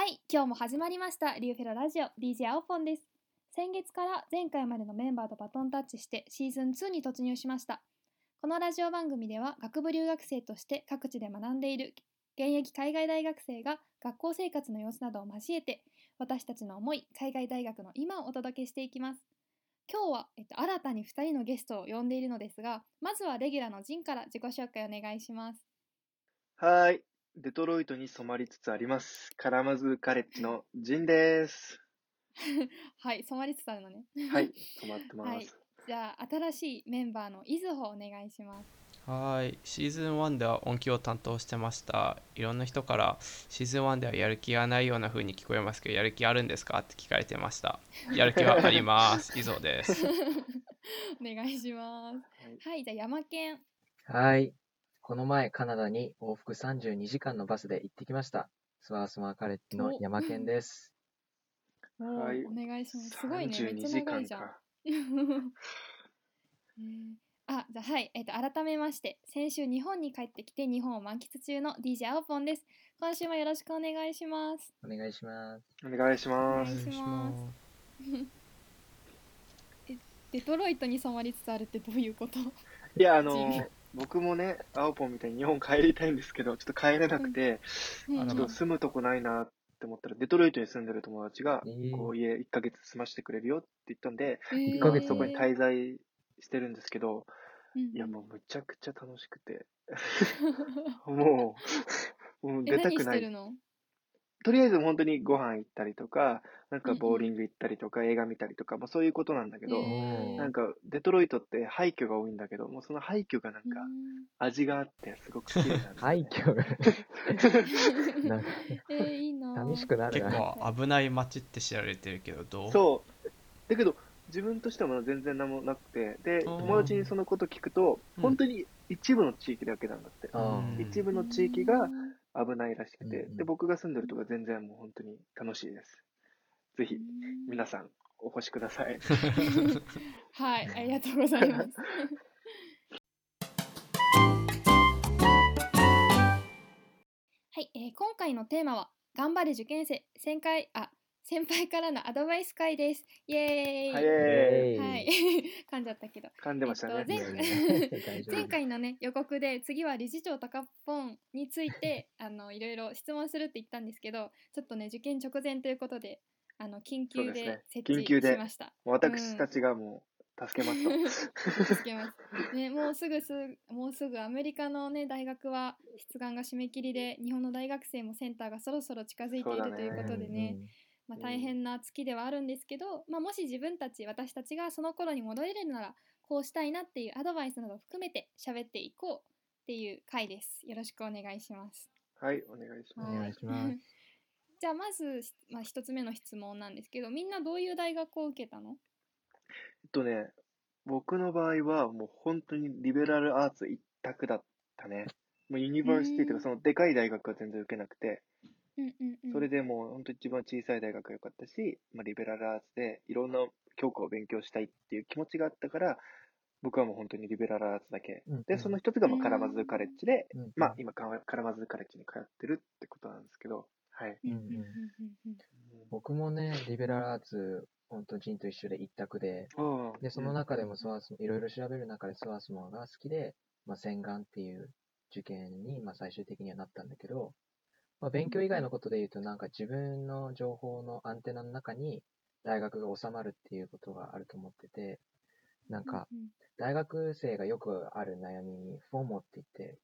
はい、今日も始まりましたリューフェララジオ DJ アオポンです。先月から前回までのメンバーとバトンタッチしてシーズン2に突入しました。このラジオ番組では学部留学生として各地で学んでいる現役海外大学生が学校生活の様子などを交えて私たちの思い、海外大学の今をお届けしていきます。今日は、えっと、新たに2人のゲストを呼んでいるのですが、まずはレギュラーのジンから自己紹介お願いします。はい。デトロイトに染まりつつあります。カラマズカレッジのジンです。はい、染まりつつあるのね。はい、染まってます。はいじゃあ新しいメンバーのいずほお願いします。はいシーズン1では音響を担当してましたいろんな人からシーズン1ではやる気がないような風に聞こえますけどやる気あるんですか？って聞かれてましたやる気はあります 以上ですお願いします。はい、じゃあ山県。はい。この前、カナダに往復32時間のバスで行ってきました。スワースマーカレッジの山健です。はいお願いします。すごいね、めっ32ちゃ時間長いじゃん。か。えーあ、じゃあはい、えっ、と改めまして、先週日本に帰ってきて日本を満喫中の DJ アオポンです。今週もよろしくお願いします。お願いします。お願いしまお願いす。しますデトロイトに染まりつつあるってどういうこと？いや、あの僕もね、アオポンみたいに日本帰りたいんですけど、ちょっと帰れなくて、うん。ちょっと住むとこないなって思ったら、デトロイトに住んでる友達が、えー。こう家1ヶ月住ましてくれるよって言ったんで、えー。1ヶ月そこに滞在してるんですけど、うん。いや、もうむちゃくちゃ楽しくて、もう、もうえ出たくない。何してる。の？とりあえず本当にご飯行ったりとか、なんかボーリング行ったりとか、映画見たりとか、まあそういうことなんだけど、えーなんかデトロイトって廃墟が多いんだけど、もうその廃墟がなんかうん。味があってすごく綺麗なんです、廃墟。が、なんか、えー、いいな。寂しくなる結な。構危ない街って知られてるけどどう？そう。だけど、自分としては全然何もなくて、で、うん。友達にそのこと聞くと、うん。本当に一部の地域だけなんだって。一部の地域がうん危ないらしくて、うんうんで、僕が住んでるとこは全然もう本当に楽しいです。ぜひ、皆さん、お越しください。はい、ありがとうございます。はい、えー今回のテーマは頑張れ受験生先輩あ先輩からのアドバイス会です。イエーイ。はイエーイはい、噛んじゃったけど。噛んでましたね。えっといやいや大丈夫前回のね予告で次は理事長高ポンについてあのいろいろ質問するって言ったんですけどちょっとね受験直前ということであの緊急で設置緊急でしました。私たちがもう、助けますと。助けます。ね、もうすぐすもうすぐアメリカのね大学は出願が締め切りで日本の大学生もセンターがそろそろ近づいているということでねまあ、うん大変な月ではあるんですけど、まあ、もし自分たち私たちがその頃に戻れるならこうしたいなっていうアドバイスなどを含めて喋っていこうっていう回です。よろしくお願いします。はい、お願いします。お願いします。じゃあまず、まあ、一つ目の質問なんですけどみんなどういう大学を受けたの？えっとね、僕の場合はもう本当にリベラルアーツ一択だったね。もうユニバーシティとうんかそのでかい大学は全然受けなくて、うんうんうん、それでもう本当一番小さい大学が良かったし、まあ、リベラルアーツでいろんな教科を勉強したいっていう気持ちがあったから、僕はもう本当にリベラルアーツだけ。で、うんうん。その一つがまあうん。カラマズーカレッジで、うんまあ今カラカラマズーカレッジに通ってるってことなんですけど、はい。うんうん僕もね、リベラルアーツ、本当ジンと一緒で一択で、で、その中でもスワース、いろいろ調べる中でスワースマーが好きで、まあ、洗顔っていう受験に、まあ、最終的にはなったんだけど、まあ、勉強以外のことで言うと、なんか自分の情報のアンテナの中に大学が収まるっていうことがあると思ってて、なんか、うん大学生がよくある悩みに、FOMO って言って、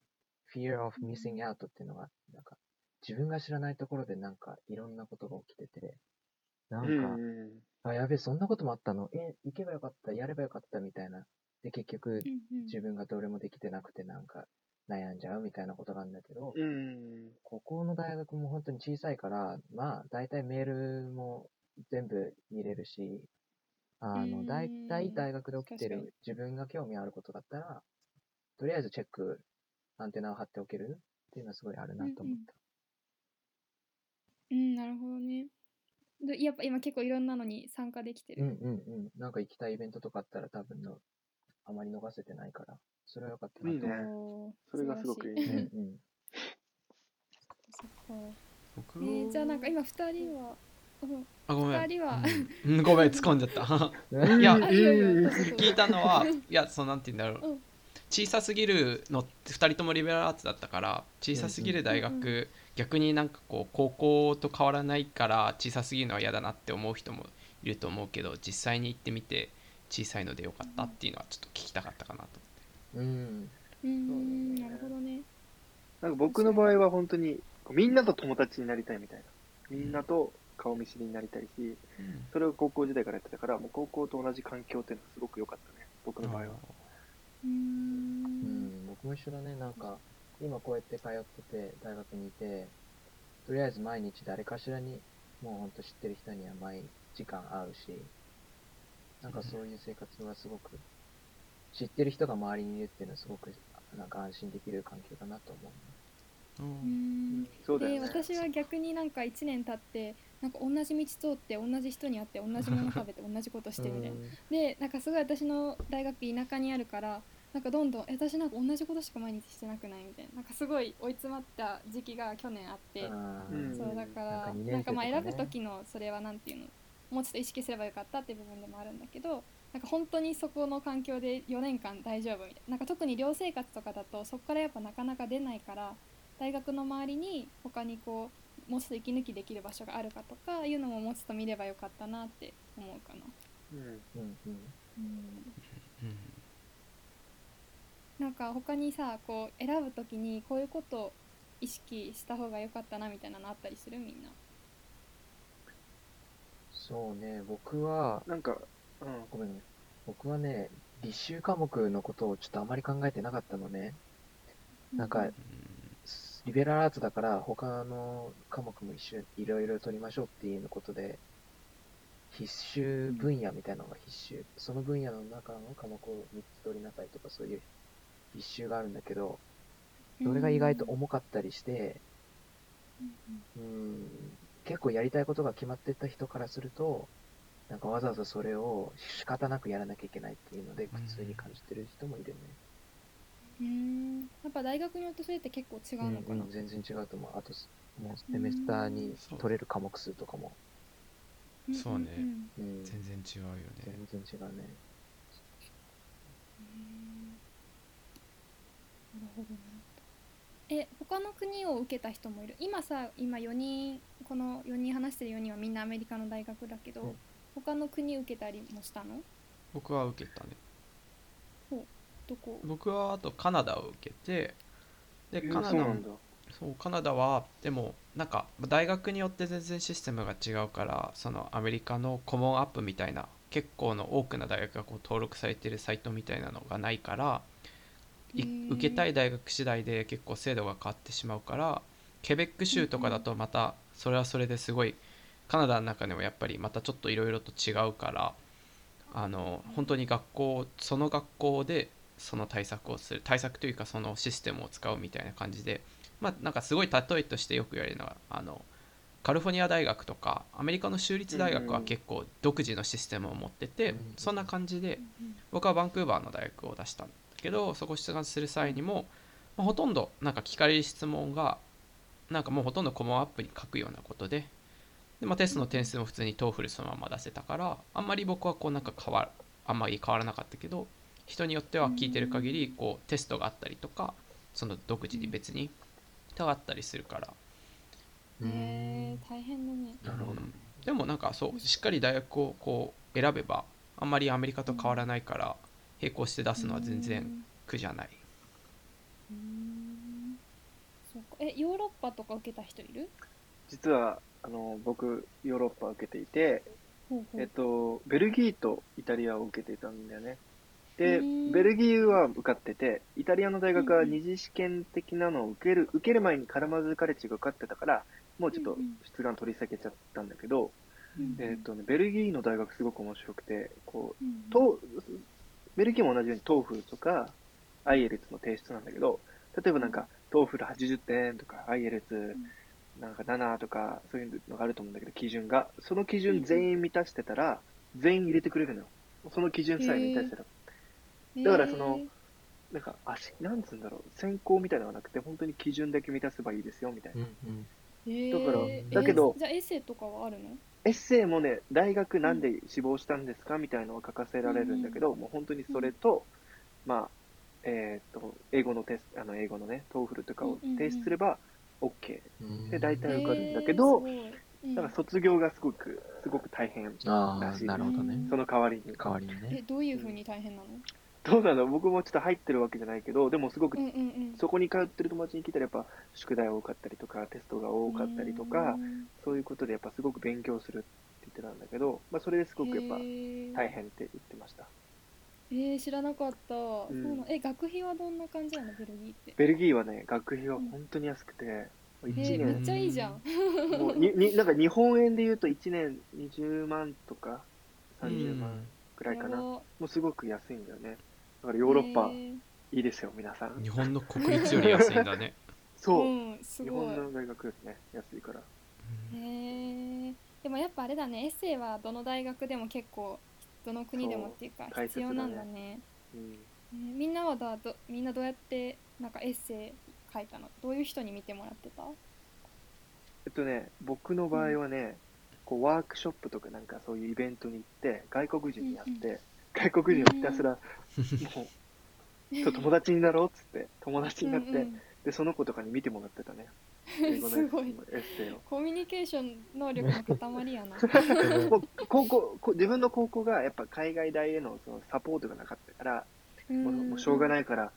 Fear of Missing Out っていうのがあって、なんか、自分が知らないところでなんかいろんなことが起きてて、なんか、あ、やべえ、そんなこともあったの？え、行けばよかった、やればよかったみたいな。で、結局、自分がどれもできてなくてなんか悩んじゃうみたいなことがあるんだけど、うん。ここの大学も本当に小さいから、まあ、大体メールも全部見れるし、あの、うん大体大学で起きてる自分が興味あることだったら、とりあえずチェック、アンテナを張っておけるっていうのはすごいあるなと思った。うん、なるほどね。でやっぱ今結構いろんなのに参加できてうんる。うんうん。なんか行きたいイベントとかあったら多分の、あまり逃せてないから、それは良かったなと。いいねそれがすごくいい素晴らしうんうん。そっか。僕えーじゃあなんか今二人は、うん、あごめん。二人は。うん。うんごめん突っ込んじゃった。うん。いや聞いたのはいやそうなんて言うんだろう、うん。小さすぎるの2人ともリベラルアーツだったから小さすぎる大学、うんうん逆になんかこう高校と変わらないから小さすぎるのは嫌だなって思う人もいると思うけど実際に行ってみて小さいのでよかったっていうのはちょっと聞きたかったかなとうん。うーんなるほどねなんか僕の場合は本当に、みんなと友達になりたいみたいな。みんなと顔見知りになりたいし、思って。それを高校時代からやってたから、もう高校と同じ環境っていうのはすごく良かったね。僕の場合は。うんん、僕も一緒だね。なんか、今こうやって通ってて、大学にいて、とりあえず毎日誰かしらに、もうほんと知ってる人には毎時間会うし、なんかそういう生活はすごく、知ってる人が周りにいるっていうのはすごく、なんか安心できる環境だなと思う。うん。うーん。でそうだよね。私は逆になんか1年経ってなんか同じ道通って同じ人に会って同じもの食べて同じことしてみたいな。でなんかすごい私の大学田舎にあるからなんかどんどんえ私なんか同じことしか毎日してなくないみたいな。なんかすごい追い詰まった時期が去年あって。そうだからなんかま選ぶ時のそれはなんていうのもうちょっと意識すればよかったっていう部分でもあるんだけどなんか本当にそこの環境で4年間大丈夫みたいななんか特に寮生活とかだとそこからやっぱなかなか出ないから大学の周りに他にこうもうちょっと息抜きできる場所があるかとかいうのももうちょっと見ればよかったなって思うかな。うん。うんうん。うんうんなんか他にさこう選ぶ時にこういうことを意識した方が良かったなみたいなのあったりするみんな？そうね、僕は、なんか、うん。ごめんごめん。僕はね、立修科目のことをちょっとあまり考えてなかったのね。なんかうリベラルアーツだから他の科目も一緒いろいろ取りましょうっていうことで、必修分野みたいなのが必修。その分野の中の科目を3つ取りなさいとかそういう必修があるんだけど、それが意外と重かったりして、うん、結構やりたいことが決まってた人からすると、なんかわざわざそれを仕方なくやらなきゃいけないっていうので苦痛に感じてる人もいるね。うんやっぱ大学によってそれって結構違うのかな？うんうん、全然違うと思う。あと、もうセメスターに取れる科目数とかも、んそうね。うん、全然違うよね。全然違うね。なるほどな。え他の国を受けた人もいる？今さ今4人この4人話してる4人はみんなアメリカの大学だけど、うん他の国受けたりもしたの？僕は受けたね。どこ？僕はあとカナダを受けてでえカナダそうカナダはでもなんか大学によって全然システムが違うからそのアメリカのコモンアップみたいな結構の多くの大学がこう登録されてるサイトみたいなのがないから受けたい大学次第で結構制度が変わってしまうからケベック州とかだとまたそれはそれですごいカナダの中でもやっぱりまたちょっといろいろと違うからあの本当に学校その学校でその対策をする対策というかそのシステムを使うみたいな感じでまあなんかすごい例えとしてよく言われるのはあのカリフォルニア大学とかアメリカの州立大学は結構独自のシステムを持っててうん。そんな感じで僕はバンクーバーの大学を出したんだけどそこを出願する際にも、まあほとんどなんか聞かれる質問がなんかもうほとんどコモンアップに書くようなことでで、まあ、テストの点数も普通に TOEFL そのまま出せたからあんまり僕はこうなんか変わるあんまり変わらなかったけど人によっては聞いてる限りこうテストがあったりとかその独自に別にがあったりするから。へえ大変だね。なるほど。うん。でもなんかそうしっかり大学をこう選べばあんまりアメリカと変わらないから並行して出すのは全然苦じゃない。うん。そうか。えヨーロッパとか受けた人いる？実は、あの、僕、ヨーロッパを受けていて、ほうほうえっと、ベルギーとイタリアを受けていたんだよね。でうん、ベルギーは受かってて、イタリアの大学は二次試験的なのを受ける、受ける前にカラマズカレッジが受かってたから、もうちょっとうんうん。出願取り下げちゃったんだけど、うんえっとね、ベルギーの大学すごく面白くて、こう、うんとベルギーも同じように TOEFL とか IELTS の提出なんだけど、例えばなんか TOEFL80 点とか IELTS なんか7とかそういうのがあると思うんだけど、基準が。その基準全員満たしてたら、全員入れてくれるのよ。その基準さえ満たしてたら。だからそのなんか、足、なんつうんだろう、選考みたいなのがなくて、本当に基準だけ満たせばいいですよ、みたいな。だからえーだけどじゃあエッセイとかはあるの？エッセイもね、大学なんで志望したんですかみたいのは書かせられるんだけど、もう本当にそれと、まあ、えーっと、英語のテスト、あの、英語のね、 TOEFL とかを提出すれば OK。で、大体受かるんだけど、だから卒業がすごく、すごく大変らしい。なるほどね。その代わりに。代わりにえね。どういう風に大変なの？どうなの僕もちょっと入ってるわけじゃないけど、でもすごくうんうんうんそこに通ってる友達に聞いたらやっぱ宿題多かったりとか、テストが多かったりとか、そういうことでやっぱすごく勉強するって言ってたんだけど、まあそれですごくやっぱ大変って言ってました。えー、知らなかった、ん。そうなの。え学費はどんな感じなの？ベルギーって。ベルギーはね、学費は本当に安くて、1えー、めっ年、ちゃいいじゃん。もうにになんか日本円で言うと1年20万とか30万くらいかな。もうすごく安いんだよね。だからヨーロッパえー。いいですよ、皆さん。日本の国立より安いんだね。そう、うんす日ごい。本の大学ですね、安いから。へえでもやっぱあれだね。エッセイはどの大学でも結構どの国でもっていうか必要なんだね。うん。ねみんなはだどみんなどうやってなんかエッセイ書いたの？どういう人に見てもらってた？えっとね、僕の場合はね、こうワークショップとかなんかそういうイベントに行って、外国人に会って、外国人をひたすら、もう、ちょっと友達になろうっつって、友達になって、うんうん。で、その子とかに見てもらってたね。すごい。ッエッセイを。コミュニケーション能力の塊やな。高校こ自分の高校がやっぱ海外大へのそのサポートがなかったから、もうもうしょうがいないから、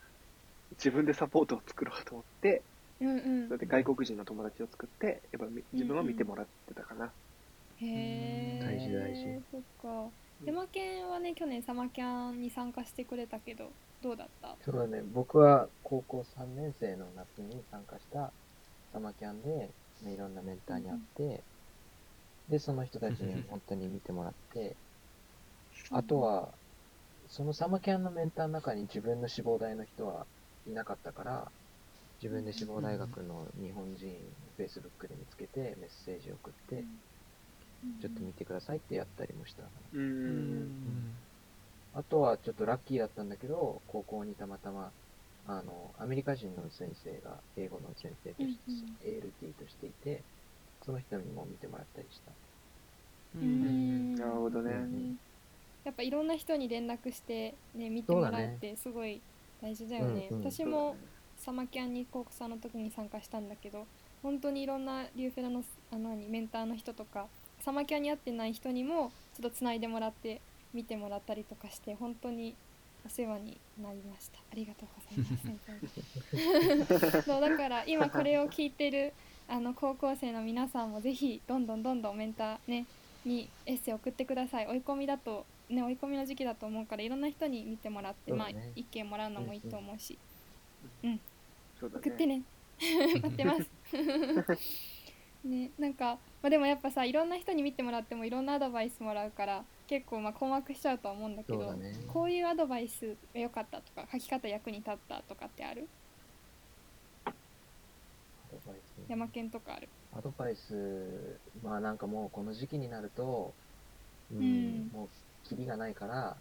自分でサポートを作ろうと思って、うんうん。それで外国人の友達を作って、やっぱみ自分は見てもらってたかな。へえ大事大事。そっか。山県はね去年サマキャンに参加してくれたけどどうだった？そうだね。僕は高校3年生の夏に参加したサマキャンで、まあいろんなメンターに会って、で、その人たちに 本当に見てもらって、あとは、そのサマキャンのメンターの中に自分の志望大の人はいなかったから、自分で志望大学の日本人、Facebook で見つけてメッセージを送って、ちょっと見てくださいってやったりもした。ううんん。あとはちょっとラッキーだったんだけど、高校にたまたま、あの、アメリカ人の先生が英語の先生として、ALT としていて、その人にも見てもらったりした。ううん。んなるほどね。うん。やっぱいろんな人に連絡してね見てもらうってすごい大事だよね。うんうん。私もサマキャンに高校3の時に参加したんだけど本当にいろんなリューフェラのあの何メンターの人とかサマキャンに会ってない人にもちょっとつないでもらって見てもらったりとかして本当にお世話になりました。ありがとうございます。そうだから今これを聞いてるあの高校生の皆さんもぜひどんどんどんどんメンターねにエッセイ送ってください。追い込みだとね追い込みの時期だと思うからいろんな人に見てもらって、まあ意見もらうのもいいと思うし、そうだ送ってね。待ってます。ねなんか、まあ、でもやっぱさいろんな人に見てもらってもいろんなアドバイスもらうから結構まあ困惑しちゃうとは思うんだけどそうだね。こういうアドバイスが良かったとか書き方役に立ったとかってある？アドバイス。山県とかある？アドバイス、まあなんかもうこの時期になると、うん、うん。もうキリがないから、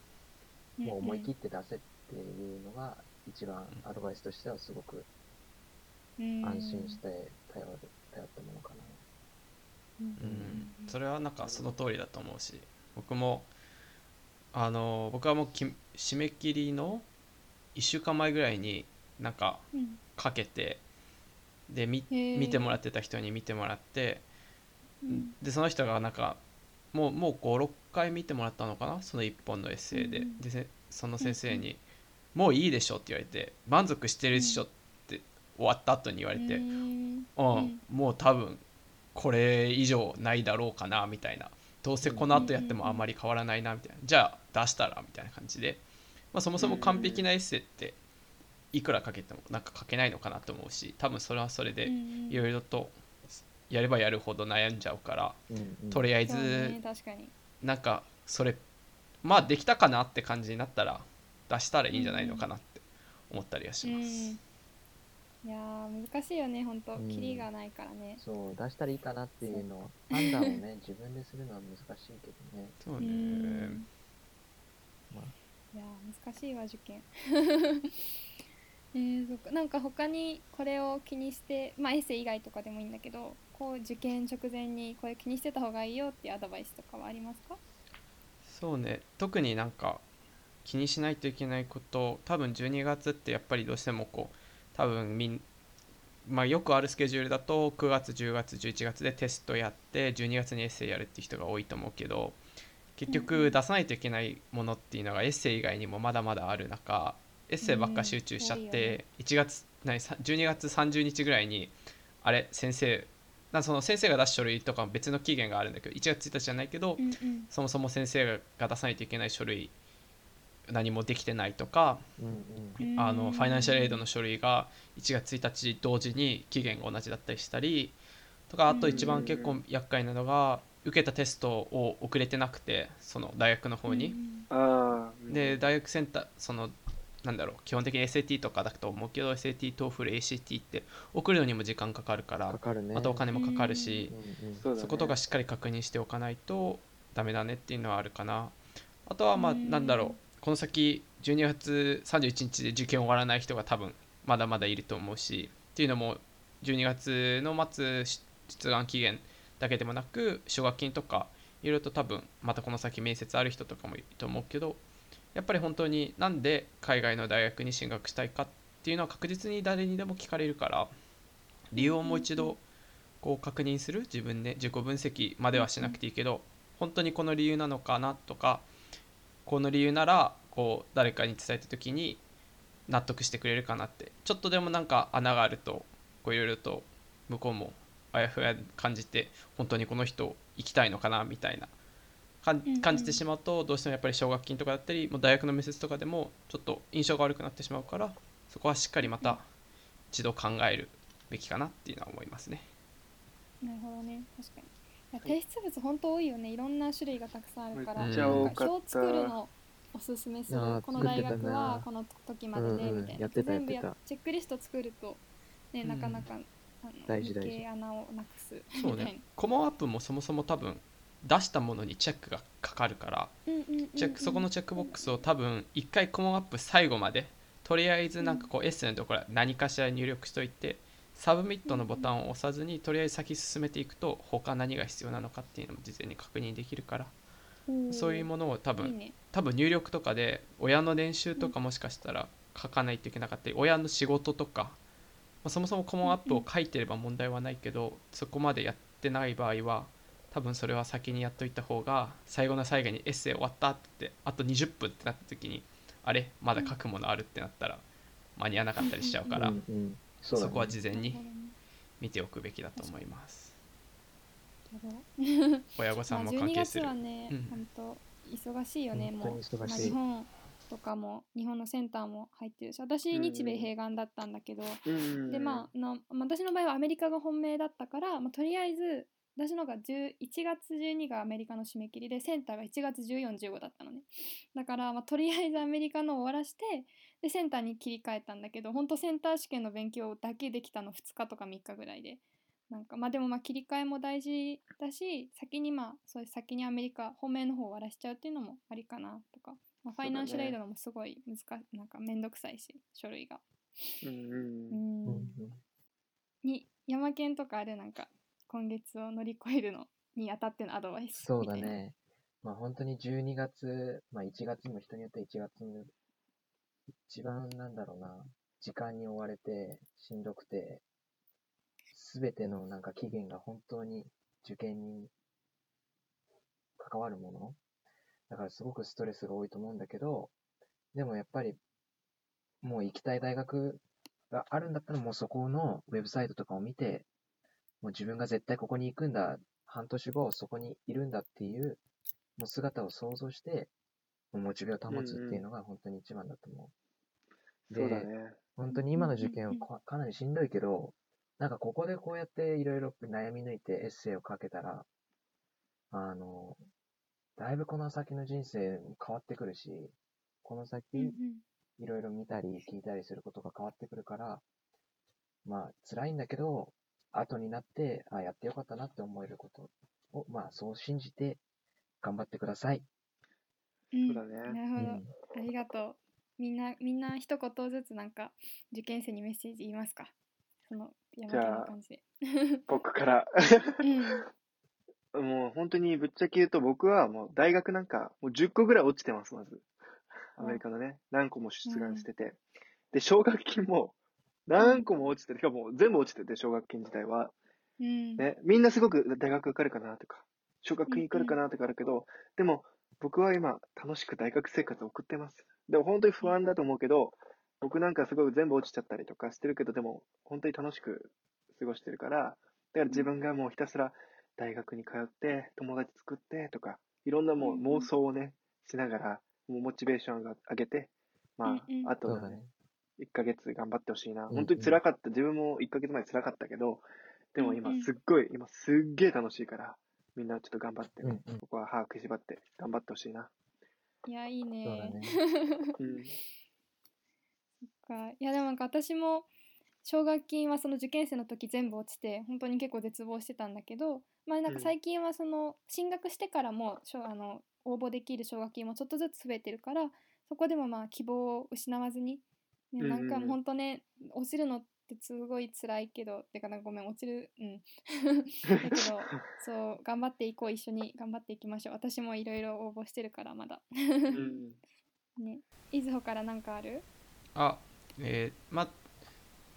もう思い切って出せっていうのが一番アドバイスとしてはすごくうん。安心して頼る、頼ったものかな。うん。うん。それはなんかその通りだと思うし僕もあの僕はもうき締め切りの1週間前ぐらいになんかうん。かけてでみへー。見てもらってた人に見てもらってうん。でその人がなんかもうもう56回見てもらったのかな？その1本のエッセイで,、うんでせその先生に「もういいでしょ」って言われて「満足してるでしょ」って終わった後に言われて、ううんん。うん。もう多分これ以上ないだろうかなみたいなどうせこの後やってもあまり変わらないなみたいな。じゃあ出したらみたいな感じで、まあ、そもそも完璧なエッセイっていくらかけてもなんか書けないのかなと思うし多分それはそれでいろいろとやればやるほど悩んじゃうからとりあえずなんかそれまあできたかなって感じになったら出したらいいんじゃないのかなって思ったりはします。うんいやー難しいよね本当。うん。キリがないからね。そう、出したらいいかなっていうの。を、判断をね、自分でするのは難しいけどね。うそうね。ん。まあ。いやー難しいわ受験。えー、そっか。なんか他にこれを気にしてまあエッセイ以外とかでもいいんだけどこう受験直前にこれ気にしてた方がいいよっていうアドバイスとかはありますか？そうね。特になんか気にしないといけないこと多分12月ってやっぱりどうしてもこう多分みんまあよくあるスケジュールだと9月10月11月でテストやって12月にエッセイやるって人が多いと思うけど結局出さないといけないものっていうのがエッセイ以外にもまだまだある中エッセイばっか集中しちゃって1月何さ12月30日ぐらいにあれ先生なその先生が出す書類とかも別の期限があるんだけど1月1日じゃないけどそもそも先生が出さないといけない書類何もできてないとかうんうん。あのファイナンシャルエイドの書類が1月1日同時に期限が同じだったりしたりとかあと一番結構厄介なのが受けたテストを送れてなくてその大学の方に。ああ。で大学センターそのなんだろう基本的に SAT とかだと思うけど SAT、TOEFL、ACT って送るのにも時間かかるからかかるね。あとお金もかかるしうんうんそことかしっかり確認しておかないとダメだねっていうのはあるかな。あとはまあうん。なんだろうこの先12月31日で受験終わらない人が多分まだまだいると思うしっていうのも12月の末出願期限だけでもなく奨学金とかいろいろと多分またこの先面接ある人とかもいると思うけどやっぱり本当になんで海外の大学に進学したいかっていうのは確実に誰にでも聞かれるから理由をもう一度こう確認する自分で自己分析まではしなくていいけど本当にこの理由なのかなとかこの理由ならこう誰かに伝えた時に納得してくれるかなって。ちょっとでもなんか穴があるとこういろいろと向こうもあやふや感じて本当にこの人行きたいのかなみたいな感じてしまうとどうしてもやっぱり奨学金とかだったりもう大学の面接とかでもちょっと印象が悪くなってしまうからそこはしっかりまた一度考えるべきかなっていうのは思いますね。なるほどね。確かに提出物本当多いよね。いろんな種類がたくさんあるから。めっちゃ多か表作るのおすすめする。この大学はこの時まででうんうんみたいな、やってた全部やチェックリスト作るとねなかなか、あの大事大事。日系穴をなくす。そうね。コモンアップもそもそも多分出したものにチェックがかかるから。そこのチェックボックスを多分一回 Common App 最後までとりあえずなんかこうエッセイのところは何かしら入力しといて submit のボタンを押さずにとりあえず先進めていくと他何が必要なのかっていうのも事前に確認できるからそういうものを多分ね。多分入力とかで親の年収とかもしかしたら書かないといけなかったり親の仕事とか、まあ、そもそも Common App を書いてれば問題はないけどそこまでやってない場合は多分それは先にやっといた方が最後の最後にエッセイ終わったって言ってあと20分ってなった時にあれ？まだ書くものあるってなったら間に合わなかったりしちゃうから。うんうんそそこは事前に見ておくべきだと思います。親御さんもまあ、12月関係するはね、うん本当忙しいよね、もう、まあ、日本とかも日本のセンターも入ってるし私うん。日米併願だったんだけど、うん。でまあの私の場合はアメリカが本命だったから、まあ、とりあえず私のが10 1月12がアメリカの締め切りでセンターが1月1415だったのね。だから、まあ、とりあえずアメリカの終わらしてでセンターに切り替えたんだけど本当センター試験の勉強だけできたの2日とか3日ぐらいで。なんかまあでもまあ切り替えも大事だし先にまあそういう先にアメリカ本命の方を終わらしちゃうっていうのもありかなとか、まあ、ファイナンシャルエイドのもすごい難しなんかめんどくさいし書類が。うんうん。に山県とかあるなんか今月を乗り越えるのにあたってのアドバイスそうだね。まあ本当に12月、まあ1月も人によって1月の一番なんだろうな、時間に追われてしんどくて、すべてのなんか期限が本当に受験に関わるもの。だからすごくストレスが多いと思うんだけど、でもやっぱりもう行きたい大学があるんだったらもうそこのウェブサイトとかを見て、もう自分が絶対ここに行くんだ、半年後そこにいるんだっていう、もう姿を想像して、もうモチベを保つっていうのが本当に一番だと思う。そうだね。本当に今の受験はうんうんうんかかなりしんどいけど、なんかここでこうやっていろいろ悩み抜いてエッセイを書けたら、あの、だいぶこの先の人生も変わってくるし、この先うんうんいろいろ見たり聞いたりすることが変わってくるから、まあ辛いんだけど、後になって、あやってよかったなって思えることを、まあそう信じて頑張ってください。うんそうだねなるほど、うんありがとうみんなみんな一言ずつなんか受験生にメッセージ言いますか？その山県の感じで。僕から。うん。もう本当にぶっちゃけ言うと僕はもう大学なんかもう10個ぐらい落ちてます、まず。アメリカのね、何個も出願してて。で、奨学金も何個も落ちてて、しかも全部落ちてて、奨学金自体は。うん。ね、みんなすごく大学受かるかなとか、奨学金受かるかなとかあるけど、でも僕は今楽しく大学生活を送ってます。でも本当に不安だと思うけど、僕なんかすごい全部落ちちゃったりとかしてるけど、でも本当に楽しく過ごしてるから、だから自分がもうひたすら大学に通って、友達作ってとか、いろんなもううん妄想をね、しながら、もうモチベーションが上げて、まあうんう、んあとね。1ヶ月頑張ってほしいな。うん本当に辛かった。自分も1ヶ月前辛かったけど、でも今すっごい、今すっげえ楽しいから、みんなちょっと頑張ってね。うんうんここは歯食いしばって頑張ってほしいな。いや、いいね。そうだね。うん。かいやでもなんか私も奨学金はその受験生の時全部落ちて本当に結構絶望してたんだけど、まあなんか最近はその進学してからもしょあの応募できる奨学金もちょっとずつ増えてるからそこでもまあ希望を失わずに、ね、なんか本当ね落ちるのってすごい辛いけどてかなんかごめん落ちるうん。だけどそう頑張っていこう一緒に頑張っていきましょう。私もいろいろ応募してるからまだ。うん。ねいずほからなんかある？あえーま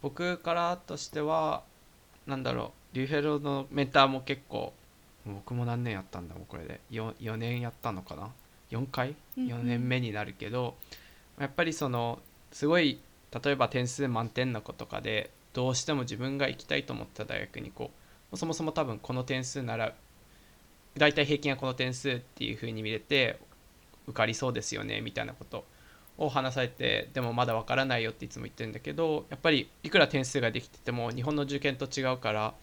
僕からとしてはなんだろうリューフェロのメンターも結構僕も何年やったんだもうこれで。4, 4年やったのかな？4回うんうん。4年目になるけど、やっぱりそのすごい例えば点数満点の子とかでどうしても自分が行きたいと思った大学にこうそもそも多分この点数なら大体平均はこの点数っていう風に見れて受かりそうですよねみたいなことを話されてでもまだわからないよっていつも言ってるんだけどやっぱりいくら点数ができてても日本の受験と違うから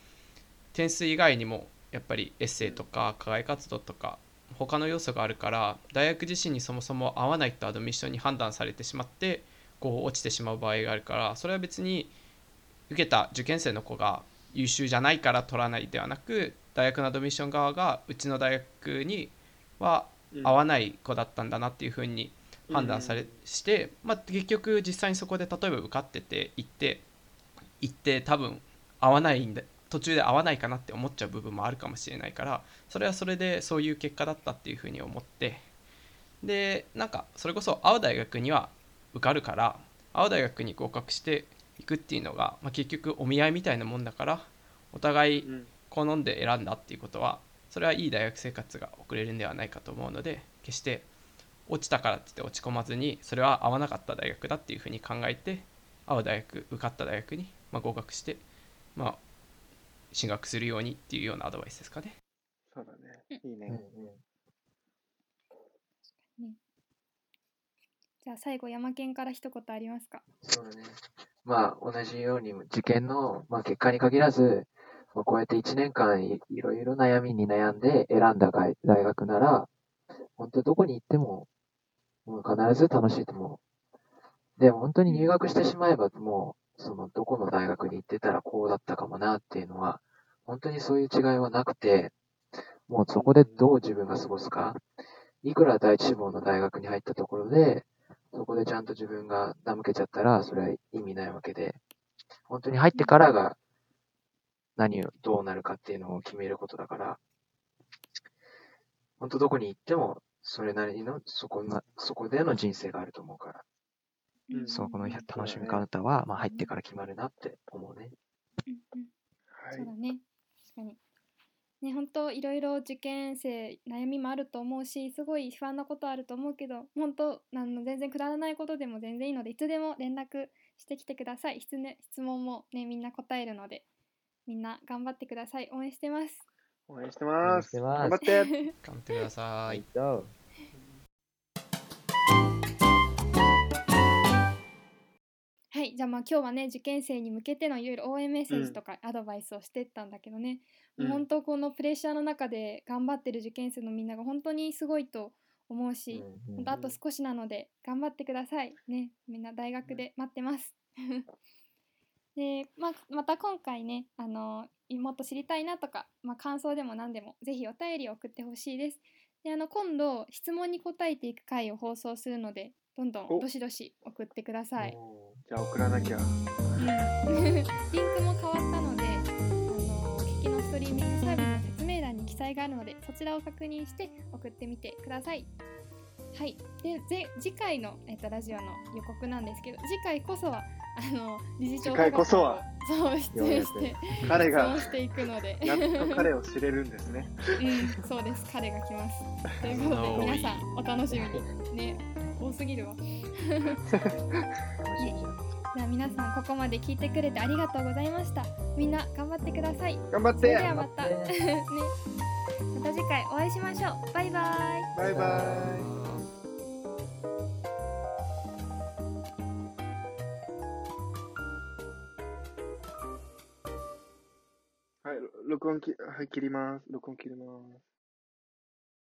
点数以外にもやっぱりエッセイとか課外活動とか他の要素があるから大学自身にそもそも合わないとアドミッションに判断されてしまってこう落ちてしまう場合があるからそれは別に受けた受験生の子が優秀じゃないから取らないではなく大学のアドミッション側がうちの大学には合わない子だったんだなっていうふうに判断されして、まあ、結局実際にそこで例えば受かってて行って行って多分合わないんだ途中で合わないかなって思っちゃう部分もあるかもしれないからそれはそれでそういう結果だったっていうふうに思ってでなんかそれこそ合う大学には受かるから合う大学に合格していくっていうのが、まあ、結局お見合いみたいなもんだからお互いうん。好んで選んだっていうことはそれはいい大学生活が送れるんではないかと思うので決して落ちたからって言って落ち込まずにそれは合わなかった大学だっていうふうに考えて合う大学受かった大学に、まあ、合格して、まあ、進学するようにっていうようなアドバイスですかね。そうだね。いいうんうね。ん。じゃあ最後山県から一言ありますか？そうだね。まあ、同じように受験の、まあ、結果に限らず、まあ、こうやって1年間いいろいろ悩みに悩んで選んだ大大学なら、本当どこに行っても、もう必ず楽しいと思う。でも本当に入学してしまえば、もう、そのどこの大学に行ってたらこうだったかもなっていうのは、本当にそういう違いはなくて、もうそこでどう自分が過ごすか、いくら第一志望の大学に入ったところで、そこでちゃんと自分が怠けちゃったら、それは意味ないわけで、本当に入ってからが何をどうなるかっていうのを決めることだから、本当どこに行っても、それなりの、そこな、そこでの人生があると思うから、うん。そこの楽しみ方は、まあ入ってから決まるなって思うね。うんうん。はい。そうだ。ね。確かにね本当いろいろ受験生悩みもあると思うしすごい不安なことあると思うけど本当あの全然くだらないことでも全然いいのでいつでも連絡してきてください質,、ね、質問もねみんな答えるのでみんな頑張ってください応援してます応援してます。応援してます頑張って。頑張ってください。じゃあまあ今日はね受験生に向けてのいろいろ応援メッセージとかアドバイスをしてったんだけどね、うん。本当このプレッシャーの中で頑張ってる受験生のみんなが本当にすごいと思うし、うんほんとあと少しなので頑張ってくださいね。みんな大学で待ってます。で、まあ、また今回ねあのもっと知りたいなとか、まあ、感想でも何でもぜひお便りを送ってほしいです。であの今度質問に答えていく回を放送するのでどんどんお。どしどし送ってくださいじゃあ送らなきゃ。うん リンクも変わったので、あのお聞きのストリーミングサービスの説明欄に記載があるので、そちらを確認して送ってみてください。はい。で、ぜ次回の、えっと、ラジオの予告なんですけど、次回こそは、あの、理事長次回こそはそう、出演して、彼がしていくので、やっと彼を知れるんですね。うん、そうです。彼が来ます。ということで、皆さん、お楽しみに。ね、多すぎるわ。じゃあ皆さんここまで聞いてくれてありがとうございました。みんな頑張ってください。頑張って。それではまた。ね。また次回お会いしましょう。バイバイ。バイバイ。はい、録音き、はい、切ります。録音切ります。